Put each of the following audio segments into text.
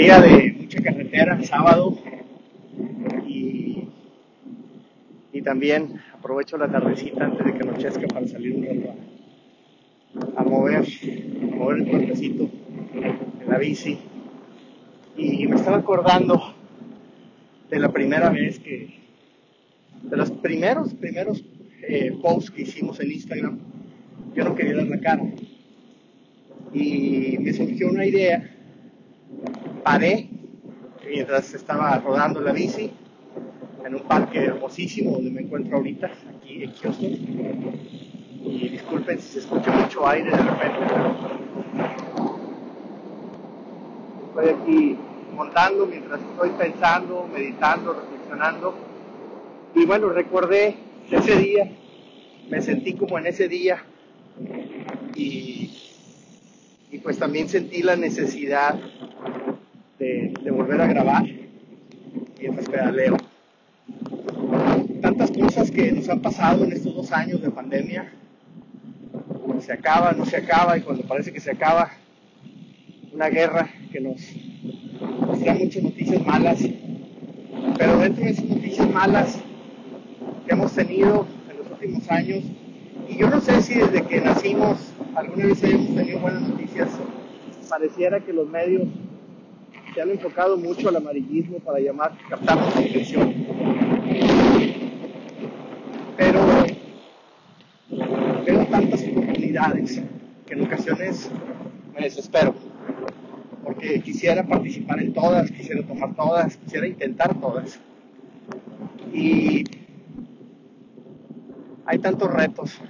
día de mucha carretera, sábado, y, y también aprovecho la tardecita antes de que anochezca para salir un rato a, mover, mover el cuerpecito en la bici. Y me estaba acordando de la primera vez que, de los primeros, primeros eh, posts que hicimos en Instagram, yo no quería dar la cara. Y me surgió una idea, paré mientras estaba rodando la bici en un parque hermosísimo donde me encuentro ahorita, aquí en Houston. Y disculpen si se escucha mucho aire de repente, pero estoy aquí montando mientras estoy pensando, meditando, reflexionando. Y bueno, recordé ese día, me sentí como en ese día y, y pues también sentí la necesidad de, volver a grabar mientras pedaleo. Tantas cosas que nos han pasado en estos dos años de pandemia, se acaba, no se acaba y cuando parece que se acaba, una guerra que nos, nos da muchas noticias malas, pero dentro de esas noticias malas que hemos tenido en los últimos años, y yo no sé si desde que nacimos alguna vez hayamos tenido buenas noticias, pareciera que los medios se han enfocado mucho al amarillismo para llamar, captar nuestra atención. Pero veo tantas oportunidades que en ocasiones me desespero porque quisiera participar en todas, quisiera tomar todas, quisiera intentar todas. Y hay tantos retos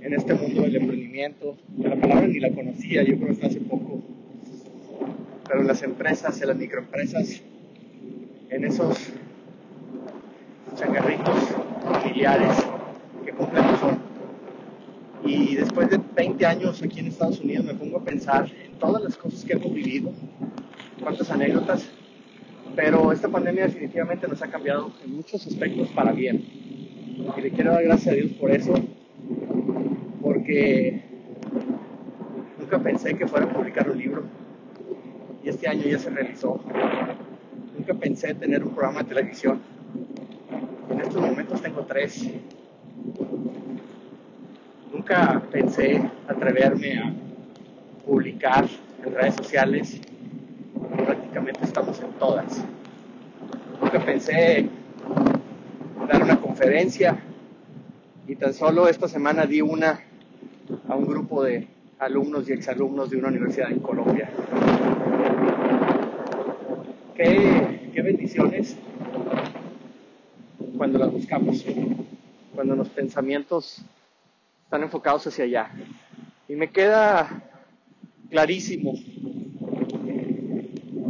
en este mundo del emprendimiento, que la palabra ni la conocía, yo creo que hasta hace poco, pero en las empresas, en las microempresas, en esos changarritos familiares que complejos son. Y después de 20 años aquí en Estados Unidos me pongo a pensar en todas las cosas que hemos vivido, cuántas anécdotas, pero esta pandemia definitivamente nos ha cambiado en muchos aspectos para bien. Y le quiero dar gracias a Dios por eso, porque nunca pensé que fuera a publicar un libro y este año ya se realizó. Nunca pensé tener un programa de televisión. En estos momentos tengo tres. Nunca pensé atreverme a publicar en redes sociales. Prácticamente estamos en todas. Nunca pensé dar una conferencia y tan solo esta semana di una a un grupo de alumnos y exalumnos de una universidad en Colombia. Qué, bendiciones cuando las buscamos, cuando los pensamientos están enfocados hacia allá. Y me queda clarísimo,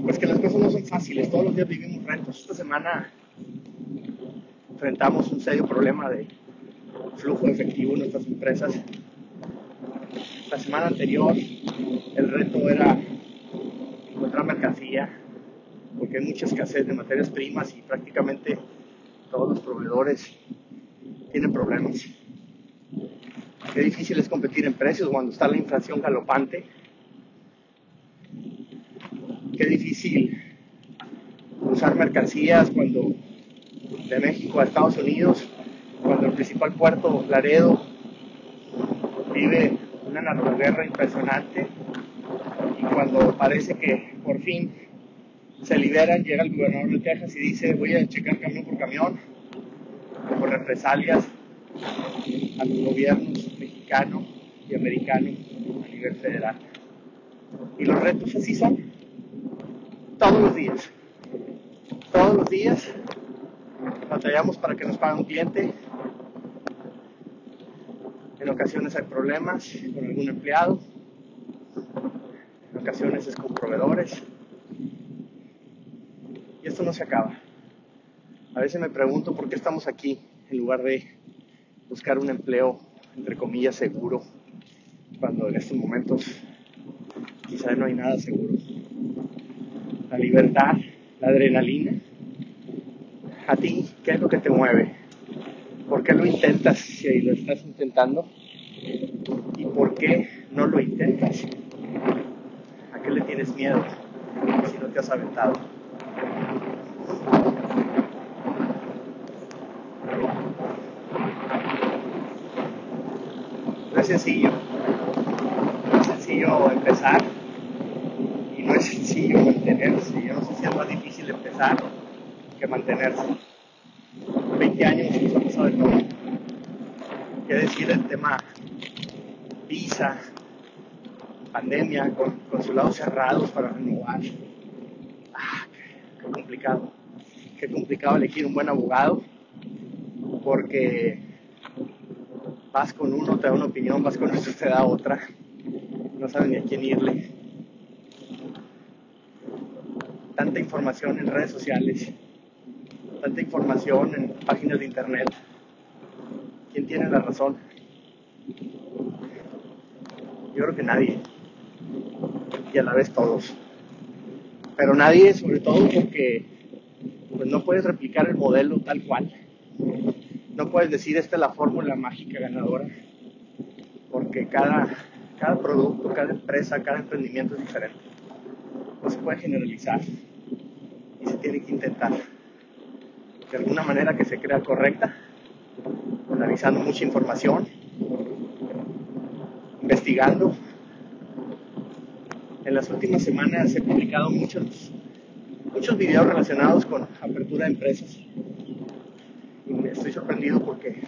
pues que las cosas no son fáciles, todos los días vivimos retos. Esta semana enfrentamos un serio problema de flujo efectivo en nuestras empresas. La semana anterior el reto era encontrar mercancía, porque hay mucha escasez de materias primas y prácticamente todos los proveedores tienen problemas. Qué difícil es competir en precios cuando está la inflación galopante. Qué difícil usar mercancías cuando de México a Estados Unidos, cuando el principal puerto, Laredo, vive una narcoguerra impresionante y cuando parece que por fin se liberan, llega el gobernador de Texas y dice voy a checar camión por camión por represalias a los gobiernos mexicano y americano a nivel federal. Y los retos así son, todos los días, todos los días batallamos para que nos pague un cliente, en ocasiones hay problemas con algún empleado, en ocasiones es con proveedores, y esto no se acaba. A veces me pregunto por qué estamos aquí en lugar de buscar un empleo, entre comillas, seguro, cuando en estos momentos quizá no hay nada seguro. La libertad, la adrenalina. ¿A ti qué es lo que te mueve? ¿Por qué lo intentas si lo estás intentando? ¿Y por qué no lo intentas? ¿A qué le tienes miedo si no te has aventado. No es sencillo, no es sencillo empezar y no es sencillo mantenerse. Yo no sé si es más difícil empezar que mantenerse. 20 años nos ha pasado de todo. ¿Qué decir del tema visa, pandemia, con consulados cerrados para renovar? Ah, qué complicado. Qué complicado elegir un buen abogado porque vas con uno, te da una opinión, vas con otro, te da otra. No sabes ni a quién irle. Tanta información en redes sociales, tanta información en páginas de internet. ¿Quién tiene la razón? Yo creo que nadie. Y a la vez todos. Pero nadie, sobre todo porque pues no puedes replicar el modelo tal cual. No puedes decir esta es la fórmula mágica ganadora. Porque cada, cada producto, cada empresa, cada emprendimiento es diferente. No se puede generalizar. Y se tiene que intentar. De alguna manera que se crea correcta analizando mucha información, investigando. En las últimas semanas he publicado muchos, muchos videos relacionados con apertura de empresas. Y me estoy sorprendido porque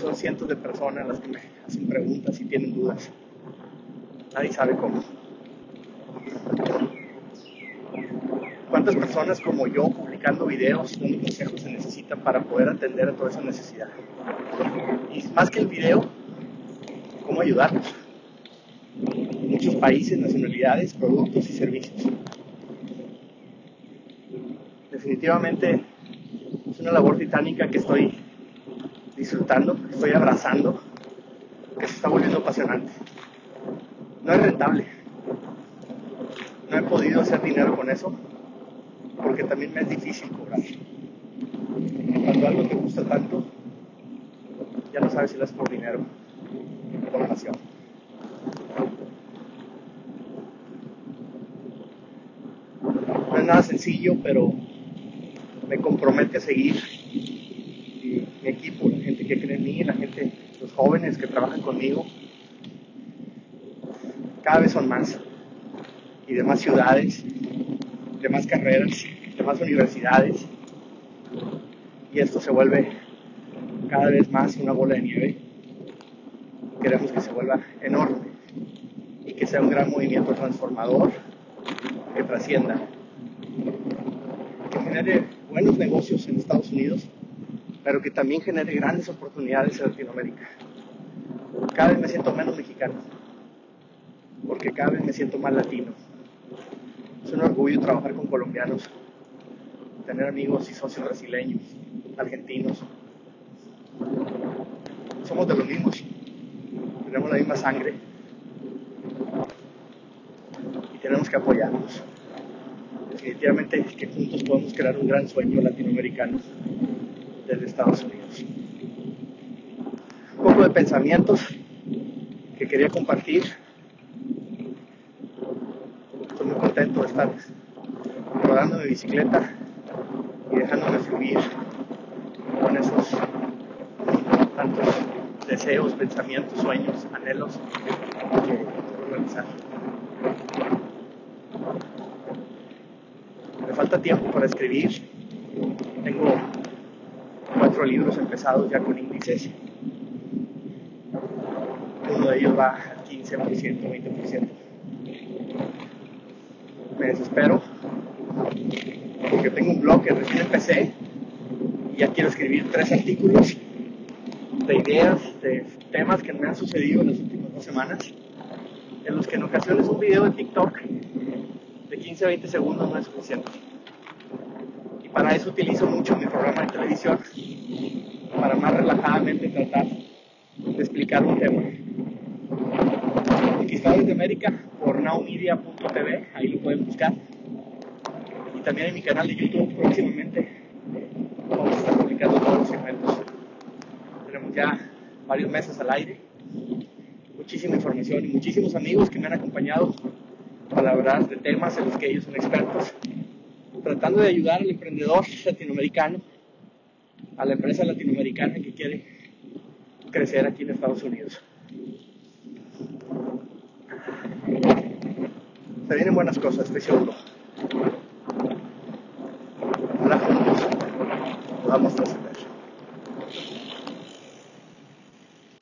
son cientos de personas las que me hacen preguntas y tienen dudas. Nadie sabe cómo. ¿Cuántas personas como yo publicando videos dando consejos se necesitan para poder atender a toda esa necesidad? Y más que el video, ¿cómo ayudarlos? Muchos países, nacionalidades, productos y servicios. Definitivamente es una labor titánica que estoy disfrutando, que estoy abrazando, que se está volviendo apasionante. No es rentable. No he podido hacer dinero con eso, porque también me es difícil cobrar. Cuando algo te gusta tanto, ya no sabes si lo es por dinero o por pasión. No es nada sencillo, pero me compromete a seguir. Y mi equipo, la gente que cree en mí, la gente, los jóvenes que trabajan conmigo, cada vez son más. Y de más ciudades, de más carreras, de más universidades. Y esto se vuelve cada vez más una bola de nieve. Queremos que se vuelva enorme y que sea un gran movimiento transformador que trascienda, que genere buenos negocios en Estados Unidos, pero que también genere grandes oportunidades en Latinoamérica. Cada vez me siento menos mexicano, porque cada vez me siento más latino. Es un orgullo trabajar con colombianos, tener amigos y socios brasileños, argentinos. Somos de los mismos, tenemos la misma sangre y tenemos que apoyarnos. Definitivamente que juntos podemos crear un gran sueño latinoamericano desde Estados Unidos. Un poco de pensamientos que quería compartir estoy muy contento de estar rodando mi bicicleta y dejándome fluir con esos tantos deseos, pensamientos, sueños, anhelos que quiero realizar. Falta tiempo para escribir. Tengo cuatro libros empezados ya con índices. Uno de ellos va al 15%, 20% me desespero porque tengo un blog que recién empecé y ya quiero escribir tres artículos de ideas, de temas que me han sucedido en las últimas dos semanas, en los que en ocasiones un video de TikTok de 15 a 20 segundos no es suficiente. Y para eso utilizo mucho mi programa de televisión, para más relajadamente tratar de explicar un tema. Conquistadores de América por nowmedia.tv, ahí lo pueden buscar. Y también en mi canal de YouTube próximamente vamos a estar publicando todos los segmentos. Tenemos ya varios meses al aire, muchísima información y muchísimos amigos que me han acompañado para hablar de temas en los que ellos son expertos, tratando de ayudar al emprendedor latinoamericano, a la empresa latinoamericana que quiere crecer aquí en Estados Unidos. Se vienen buenas cosas, estoy seguro.